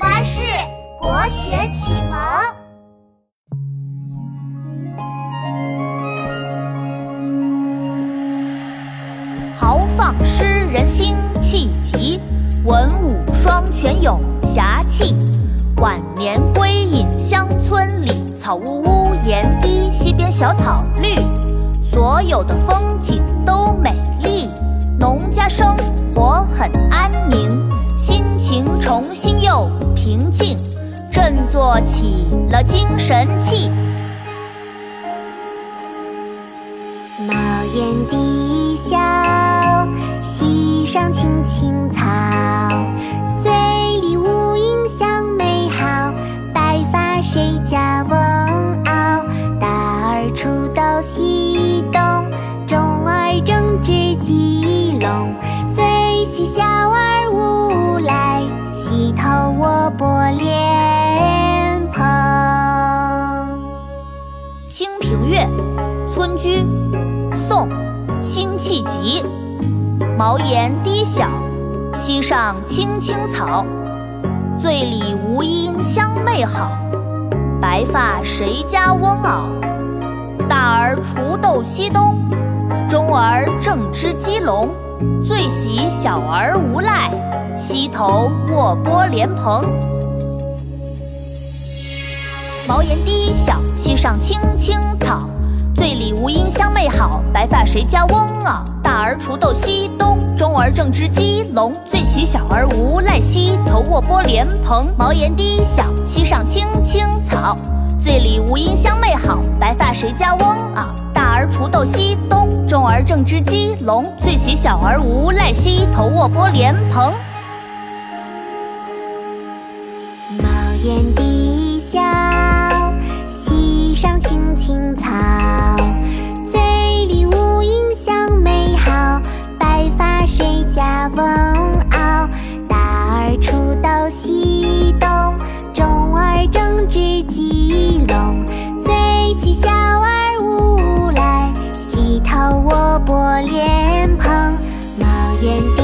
巴士国学启蒙。豪放诗人辛弃疾，文武双全有侠气。晚年归隐乡村里，草屋屋檐低，溪边小草绿，所有的风景都美丽，农家生活很安宁，心平静，振作起了精神气。清平乐·村居》宋·辛弃疾。茅檐低小，溪上青青草。醉里吴音相媚好，白发谁家翁媪？大儿锄豆溪东，中儿正织鸡笼。最喜小儿无赖，溪头卧剥莲蓬。茅檐低小，溪上青青草。醉里吴音相媚好，白发谁家翁媪？大儿锄豆溪东，中儿正织鸡笼。最喜小儿无赖，溪头卧剥莲蓬。茅檐低小，溪上青青草。醉里吴音相媚好，白发谁家翁媪？大儿锄豆溪东，中儿正织鸡笼。最喜小儿无赖，溪头卧剥莲蓬。茅檐低无